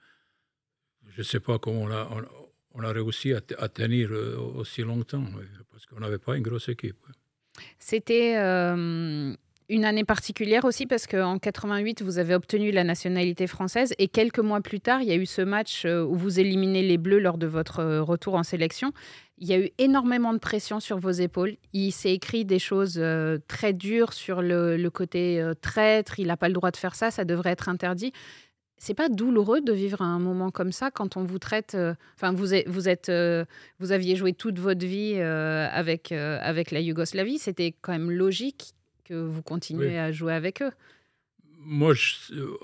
Speaker 1: je ne sais pas comment on a, on, a réussi à, tenir euh, aussi longtemps, parce qu'on n'avait pas une grosse équipe.
Speaker 2: C'était une année particulière aussi parce qu'en 88, vous avez obtenu la nationalité française et quelques mois plus tard, il y a eu ce match euh, où vous éliminez les Bleus lors de votre euh, retour en sélection. Il y a eu énormément de pression sur vos épaules. Il s'est écrit des choses euh, très dures sur le, côté traître. Il n'a pas le droit de faire ça, ça devrait être interdit. C'est pas douloureux de vivre un moment comme ça quand on vous traite. Enfin, vous, vous êtes, vous aviez joué toute votre vie avec avec la Yougoslavie. C'était quand même logique que vous continuez à jouer avec eux.
Speaker 1: Moi,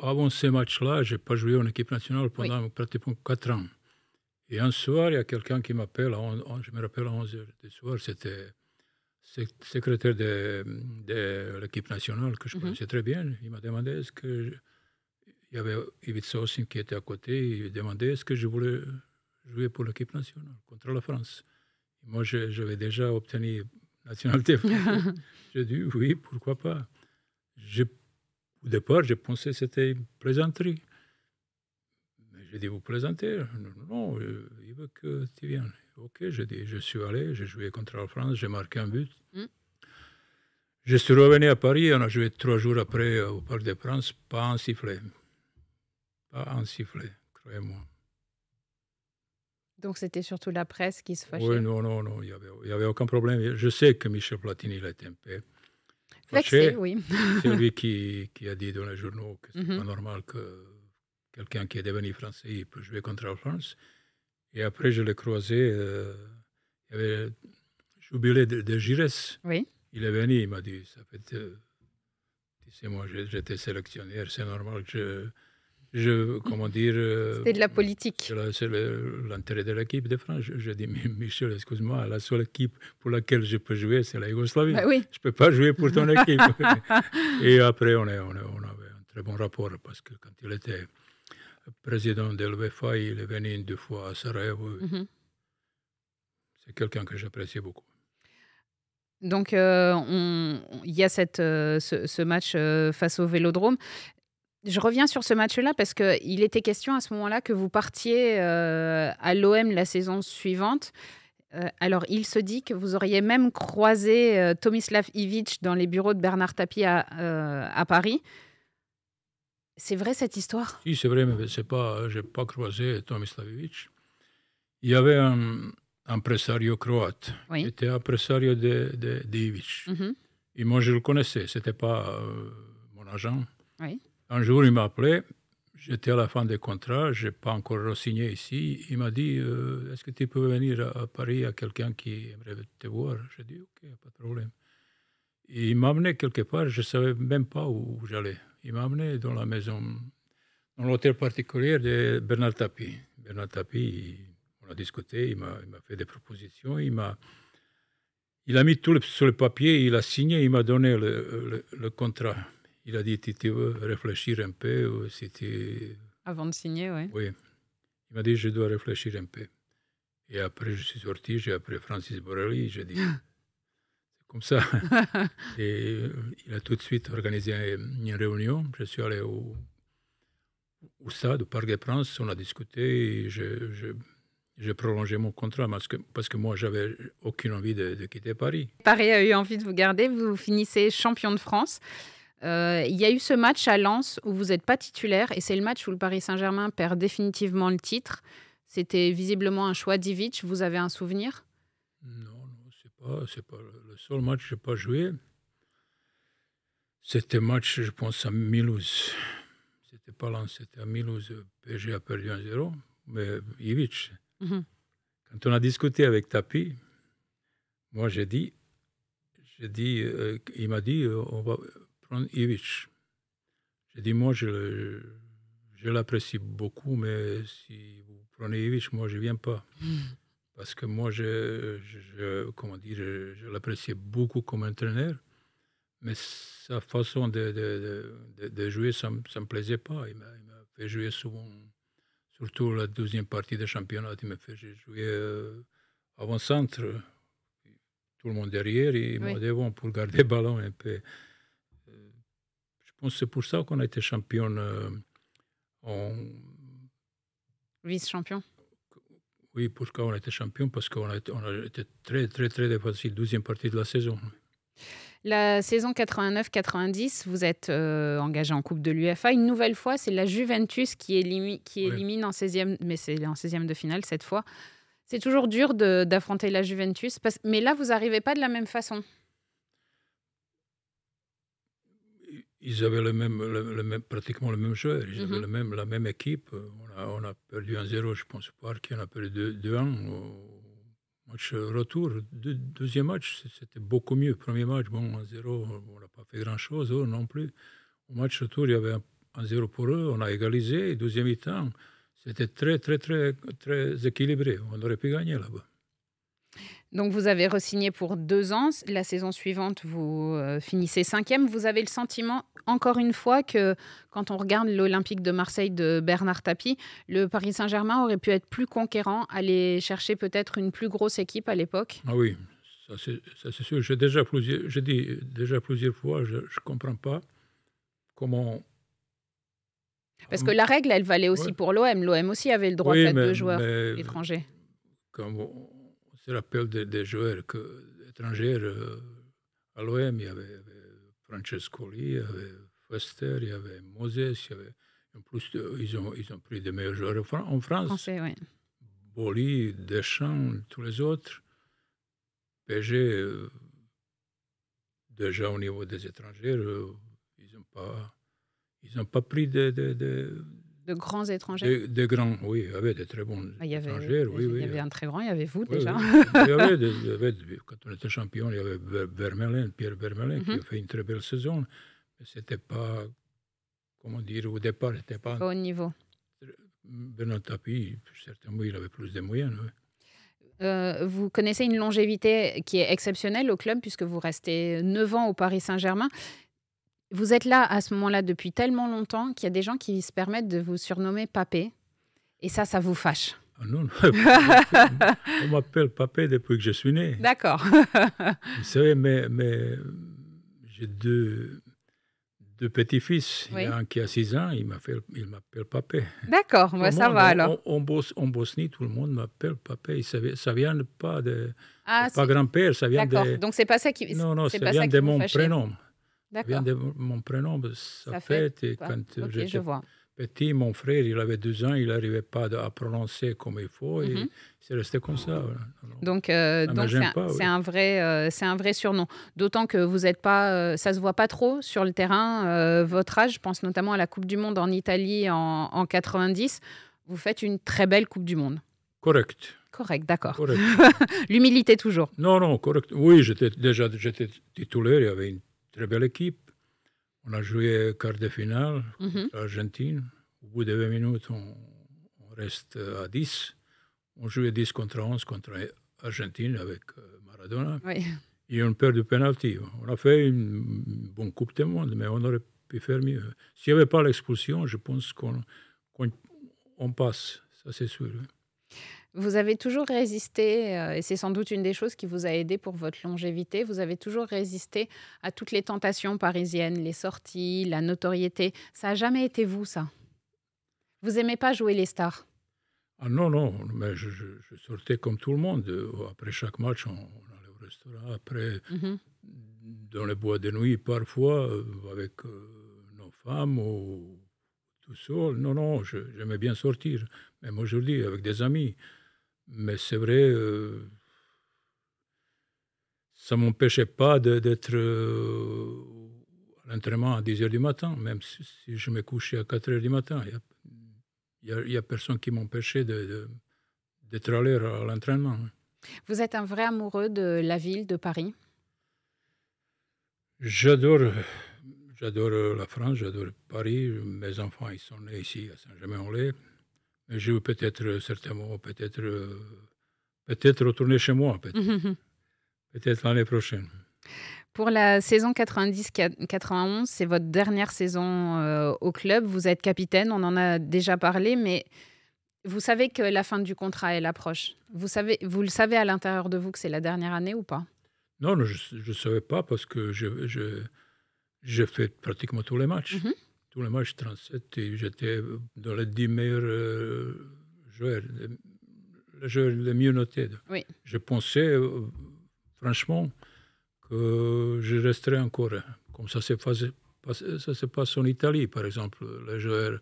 Speaker 1: avant ces matchs-là, je n'ai pas joué en équipe nationale pendant pratiquement 4 ans. Et un soir, il y a quelqu'un qui m'appelle, je me rappelle à 11 h du soir, c'était secrétaire de, de l'équipe nationale que je mhm. connaissais très bien. Il m'a demandé est-ce que. Il y avait Ivica Osim qui était à côté. Il demandait est-ce que je voulais jouer pour l'équipe nationale contre la France? moi, j'avais déjà obtenu nationalité française. <laughs> j'ai dit oui, pourquoi pas? au départ, j'ai pensé que c'était une plaisanterie. Mais j'ai dit, vous plaisantez? Non, non, euh, il veut que tu viennes. Ok, j'ai dit, je suis allé, j'ai joué contre la France, j'ai marqué un but. Mm. Je suis revenu à Paris, on a joué trois jours après au Parc des Princes, pas un sifflet. Pas un sifflet, croyez-moi.
Speaker 2: Donc c'était surtout la presse qui se fâchait?
Speaker 1: Oui, non, non, non, il n'y avait, y avait aucun problème. Je sais que Michel Platini, il était un peu
Speaker 2: fâché. oui. <laughs>
Speaker 1: C'est lui qui, qui, a dit dans les journaux que c'est pas mhm. normal que quelqu'un qui est devenu français il peut jouer contre la France. Et après, je l'ai croisé, euh, il y avait jubilé de, de Gires.
Speaker 2: Oui.
Speaker 1: Il est venu, il m'a dit, ça fait, euh, tu sais, moi j'étais sélectionnaire, c'est normal que je, je comment dire...
Speaker 2: Euh, C'était de la politique.
Speaker 1: C'est l'intérêt de l'équipe de France. Je, dis, Michel, excuse-moi, la seule équipe pour laquelle je peux jouer, c'est la Yougoslavie.
Speaker 2: Bah oui.
Speaker 1: Je ne peux pas jouer pour ton <laughs> équipe. Et après, on, est, on, on, avait un très bon rapport parce que quand il était président de l'UEFA, il est venu deux fois à Sarajevo. Mhm. C'est quelqu'un que j'apprécie beaucoup.
Speaker 2: Donc, euh, il y a cette, euh, ce, match euh, face au Vélodrome. Je reviens sur ce match-là parce qu'il était question à ce moment-là que vous partiez à l'OM la saison suivante. alors, il se dit que vous auriez même croisé Tomislav Ivic dans les bureaux de Bernard Tapie à, à Paris. C'est vrai cette histoire?
Speaker 1: Oui, c'est vrai, mais je n'ai pas, pas croisé Tomislav Ivic. Il y avait un, impresario croate. Oui. Il était impresario de, de, de mhm. Et moi, je le connaissais. Ce n'était pas euh, mon agent.
Speaker 2: Oui.
Speaker 1: Un jour, il m'a appelé. J'étais à la fin des contrats. Je n'ai pas encore signé ici. Il m'a dit euh, Est-ce que tu peux venir à, Paris à quelqu'un qui aimerait te voir? J'ai dit Ok, pas de problème. Il m'a amené quelque part. Je ne savais même pas où j'allais. Il m'a amené dans la maison, dans l'hôtel particulier de Bernard Tapie. Bernard Tapie, on a discuté, il m'a fait des propositions, il m'a il a mis tout sur le papier, il a signé, il m'a donné le, contrat. Il a dit, tu veux réfléchir un peu, ou si tu...
Speaker 2: Avant de signer, oui.
Speaker 1: Oui. Il m'a dit, je dois réfléchir un peu. Et après, je suis sorti, j'ai appelé Francis Borelli, j'ai dit, <gasps> c'est comme ça. <laughs> et il a tout de suite organisé une réunion. Je suis allé au, au stade, au Parc des Princes, on a discuté, et je j'ai prolongé mon contrat parce que, parce que moi, j'avais aucune envie de, quitter Paris.
Speaker 2: Paris a eu envie de vous garder. Vous finissez champion de France. Euh, il y a eu ce match à Lens où vous n'êtes pas titulaire et c'est le match où le Paris Saint-Germain perd définitivement le titre. C'était visiblement un choix d'Ivic. Vous avez un souvenir?
Speaker 1: Non, non, c'est pas, c'est pas le seul match que je n'ai pas joué. C'était match, je pense, à Milouz. C'était pas Lens, c'était à Milouz. PSG a perdu 1-0. Mais Ivic, Mhm. Quand on a discuté avec Tapi, moi j'ai dit, j'ai dit euh, il m'a dit euh, on va prendre Ivic. J'ai dit moi je, je l'apprécie beaucoup, mais si vous prenez Ivic, moi je viens pas. Mhm. Parce que moi, je, je comment dire, je, l'appréciais beaucoup comme entraîneur, mais sa façon de, de, de, jouer, ça ne me plaisait pas. Il m'a fait jouer souvent surtout la deuxième partie du championnat, il me fait jouer euh, avant-centre, tout le monde derrière et moi devant pour garder le ballon un peu. Je pense que c'est pour ça qu'on a été champion euh, en...
Speaker 2: Vice-champion
Speaker 1: Oui, pourquoi on a été champion Parce qu'on a, on a été très, très, très difficile, deuxième partie de la saison.
Speaker 2: La saison 89-90, vous êtes euh, engagé en Coupe de l'UFA. Une nouvelle fois, c'est la Juventus qui, élimine, qui élimine en 16e, mais c'est en 16e de finale cette fois. C'est toujours dur d'affronter la Juventus, mais là, vous n'arrivez pas de la même façon.
Speaker 1: Ils avaient le même, le, même, pratiquement le même joueur, ils avaient mhm. le même, la même équipe. On a, on a perdu 1-0, je pense pas, qu'on a perdu 2-1 Match retour, deuxième match, c'était beaucoup mieux. Premier match, bon, 1-0, on n'a pas fait grand-chose non plus. Au match retour, il y avait 1-0 pour eux, on a égalisé. Deuxième mi-temps, c'était très, très, très, très équilibré. On aurait pu gagner là-bas.
Speaker 2: Donc vous avez resigné pour deux ans. La saison suivante, vous euh, finissez cinquième. Vous avez le sentiment, encore une fois, que quand on regarde l'Olympique de Marseille de Bernard Tapie, le Paris Saint-Germain aurait pu être plus conquérant, aller chercher peut-être une plus grosse équipe à l'époque?
Speaker 1: Ah oui, ça c'est sûr. J'ai déjà plusieurs, dis déjà plusieurs fois, je ne comprends pas comment.
Speaker 2: Parce que la règle, elle valait aussi pour l'OM. L'OM aussi avait le droit de deux joueurs étrangers.
Speaker 1: Comme se rappelle des, joueurs que, étrangers euh, à l'OM, il y avait, Francescoli, il y avait Foster, il y avait Moses, il y avait. En plus, ils ont, ils ont pris des meilleurs joueurs en France.
Speaker 2: Français, oui.
Speaker 1: Boli, Deschamps, tous les autres. PSG, euh, déjà au niveau des étrangers, euh, ils n'ont pas, ils pas pris de, de,
Speaker 2: de, grands étrangers.
Speaker 1: De, grands, oui, il y avait des très bons ah, il y avait, étrangers. Oui,
Speaker 2: il y avait un très grand, il y avait vous déjà. <laughs>
Speaker 1: il, y avait, quand on était champion, il y avait Vermeulen, Pierre Vermeulen, qui mhm. a fait une très belle saison. Mais ce n'était pas, comment dire, au départ, c'était pas.
Speaker 2: Pas au niveau.
Speaker 1: Bernard Tapie, certainement, il avait plus de moyens.
Speaker 2: Euh, vous connaissez une longévité qui est exceptionnelle au club puisque vous restez 9 ans au Paris Saint-Germain. Vous êtes là à ce moment-là depuis tellement longtemps qu'il y a des gens qui se permettent de vous surnommer Papé. Et ça, ça vous fâche.
Speaker 1: Ah non, <laughs> on m'appelle Papé depuis que je suis né.
Speaker 2: D'accord. <laughs>
Speaker 1: vous savez, mais, mais j'ai deux, deux petits-fils. Il y a un qui a 6 ans, il m'appelle, il m'appelle Papé.
Speaker 2: D'accord, ça va alors.
Speaker 1: En, Bosnie, tout le monde m'appelle Papé. Ça, ça vient pas de ah, pas grand-père, ça vient de...
Speaker 2: Donc c'est pas ça qui...
Speaker 1: Non, non, ça vient de mon prénom. Vient de mon prénom, ça, fait... Et quand
Speaker 2: je vois
Speaker 1: petit, mon frère, il avait deux ans, il n'arrivait pas à prononcer comme il faut et mhm. c'est resté comme ça.
Speaker 2: Donc, euh, c'est un, vrai, euh, c'est un vrai surnom. D'autant que vous êtes pas, euh, ça se voit pas trop sur le terrain. votre âge, je pense notamment à la Coupe du Monde en Italie en, en 90. Vous faites une très belle Coupe du Monde.
Speaker 1: Correct.
Speaker 2: Correct, d'accord. <laughs> L'humilité toujours.
Speaker 1: Non, non, correct. Oui, j'étais déjà j'étais titulaire, il y avait une très belle équipe. On a joué quart de finale, mm l'Argentine. Au bout de 20 minutes, on, reste à 10. On jouait 10 contre 11 contre l'Argentine avec euh, Maradona. Et on perd du penalty. On a fait une bonne Coupe du Monde, mais on aurait pu faire mieux. S'il n'y avait pas l'expulsion, je pense qu'on passe. Ça, c'est sûr.
Speaker 2: Vous avez toujours résisté, euh, et c'est sans doute une des choses qui vous a aidé pour votre longévité, vous avez toujours résisté à toutes les tentations parisiennes, les sorties, la notoriété. Ça n'a jamais été vous, ça? Vous aimez pas jouer les stars?
Speaker 1: Ah Non, non, mais je, sortais comme tout le monde. Après chaque match, on, allait au restaurant. Après, mhm. dans les bois de nuit, parfois, euh, avec euh, nos femmes ou tout seul. Non, non, j'aimais bien sortir, même aujourd'hui, avec des amis. Mais c'est vrai, euh, ça ne m'empêchait pas d'être euh, à l'entraînement à 10 h du matin, même si, je me couchais à 4 h du matin. Il n'y a, personne qui m'empêchait d'être de, allé à l'entraînement.
Speaker 2: Vous êtes un vrai amoureux de la ville, de Paris?
Speaker 1: J'adore. J'adore la France, j'adore Paris. Mes enfants, ils sont nés ici à Saint-Germain-en-Laye. Je vais peut-être, euh, certainement, peut-être, euh, peut-être retourner chez moi, peut-être, l'année prochaine.
Speaker 2: Pour la saison 90-91, c'est votre dernière saison euh, au club. Vous êtes capitaine, on en a déjà parlé, mais vous savez que la fin du contrat, elle approche. Vous, savez, vous le savez à l'intérieur de vous que c'est la dernière année ou pas?
Speaker 1: Non, je ne savais pas parce que je, je, je, fais pratiquement tous les matchs. Tous les matchs 37 et j'étais dans les 10 meilleurs euh, joueurs, les joueurs les mieux notés.
Speaker 2: Oui.
Speaker 1: Je pensais euh, franchement que je resterais encore. Comme ça se, passe, ça se passe en Italie, par exemple. Les joueurs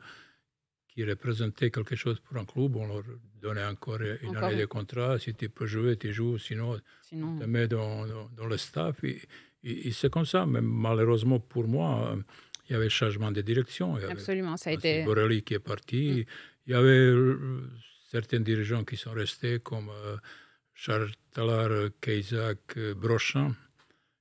Speaker 1: qui représentaient quelque chose pour un club, on leur donnait encore une année de contrat. Si tu peux jouer, tu joues. Sinon, sinon... tu te mets dans, dans, le staff. Et, et c'est comme ça. Mais malheureusement pour moi, il y avait changement de direction.
Speaker 2: Absolument, ça a été.
Speaker 1: Borelli qui est parti. Mm. Il y avait euh, certains dirigeants qui sont restés, comme euh, Charles Talar, Keisak, euh, Brochamp.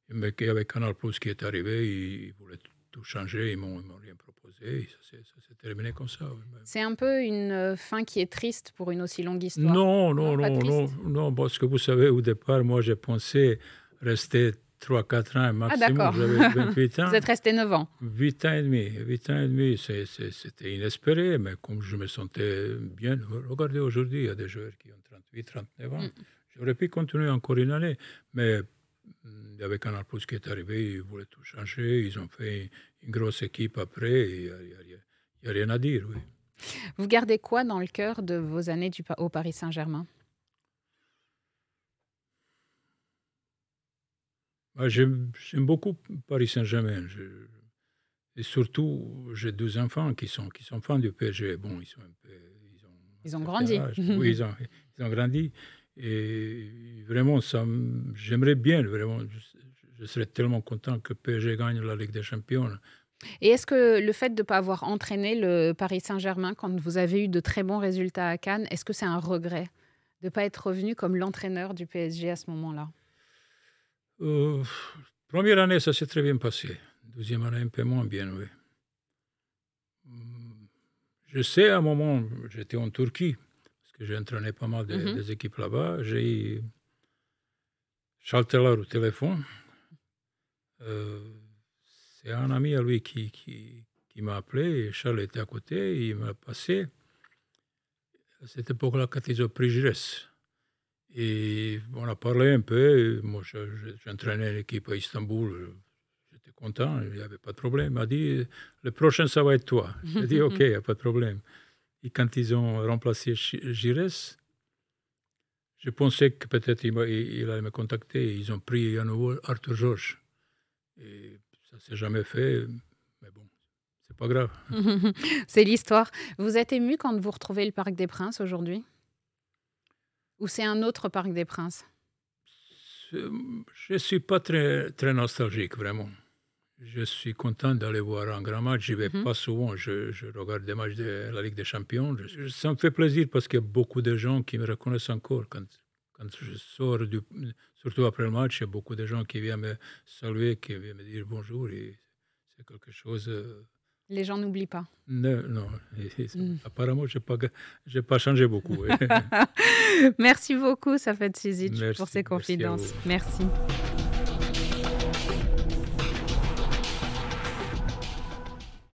Speaker 1: Mais il y avait Canal Plus qui est arrivé, ils voulaient tout changer, ils m'ont rien proposé. Ça s'est terminé comme ça.
Speaker 2: C'est un peu une fin qui est triste pour une aussi longue histoire.
Speaker 1: Non, non, non, non, non, parce que vous savez, au départ, moi, j'ai pensé rester 3-4 ans maximum. Ah, J'avais 28 <laughs> ans.
Speaker 2: Vous êtes resté 9 ans
Speaker 1: 8 ans et demi. 8 ans et demi, c'était inespéré, mais comme je me sentais bien. Regardez aujourd'hui, il y a des joueurs qui ont 38, 39 ans. Mm. J'aurais pu continuer encore une année, mais il y avait Canal Plus qui est arrivé, ils voulaient tout changer, ils ont fait une grosse équipe après, il n'y a, rien à dire. Oui.
Speaker 2: Vous gardez quoi dans le cœur de vos années du, au Paris Saint-Germain?
Speaker 1: Bah, J'aime beaucoup Paris Saint-Germain. Et surtout, j'ai deux enfants qui sont, qui sont fans du PSG. Bon, ils sont un peu.
Speaker 2: Ils ont, ils ont grandi.
Speaker 1: oui, ils ont, ils ont grandi. Et vraiment, j'aimerais bien, vraiment, je, serais tellement content que PSG gagne la Ligue des Champions.
Speaker 2: Et est-ce que le fait de ne pas avoir entraîné le Paris Saint-Germain quand vous avez eu de très bons résultats à Cannes, est-ce que c'est un regret de ne pas être revenu comme l'entraîneur du PSG à ce moment-là?
Speaker 1: Euh, Première année, ça s'est très bien passé. Deuxième année, un peu moins bien, oui. Je sais, à un moment, j'étais en Turquie j'ai entraîné pas mal de, mhm. des équipes là-bas. J'ai eu Chaltelar au téléphone. Euh, c'est un ami à lui qui, qui, qui m'a appelé. Charles était à côté. Il m'a passé. À cette époque-là, quand ils ont pris Gires. Et on a parlé un peu. Moi, j'entraînais l'équipe à Istanbul. J'étais content, il n'y avait pas de problème. Il m'a dit Le prochain, ça va être toi. <laughs> J'ai dit Ok, il n'y a pas de problème. Et quand ils ont remplacé Gires, je pensais que peut-être il, allait me contacter. Ils ont pris à nouveau Arthur Georges. Et ça ne s'est jamais fait. Mais bon, c'est pas grave. <laughs>
Speaker 2: c'est l'histoire. Vous êtes ému quand vous retrouvez le Parc des Princes aujourd'hui? Ou c'est un autre Parc des Princes?
Speaker 1: Je ne suis pas très, très nostalgique, vraiment. Je suis content d'aller voir un grand match. Je vais mhm. pas souvent. Je, regarde des matchs de la Ligue des Champions. ça me fait plaisir parce qu'il y a beaucoup de gens qui me reconnaissent encore. Quand, quand je sors, du, surtout après le match, il y a beaucoup de gens qui viennent me saluer, qui viennent me dire bonjour. Et c'est quelque chose.
Speaker 2: Les gens n'oublient pas.
Speaker 1: Non, non. Mm. Apparemment, je n'ai pas, pas changé beaucoup. <laughs>
Speaker 2: merci beaucoup, Safed Sizic, pour ces confidences. merci.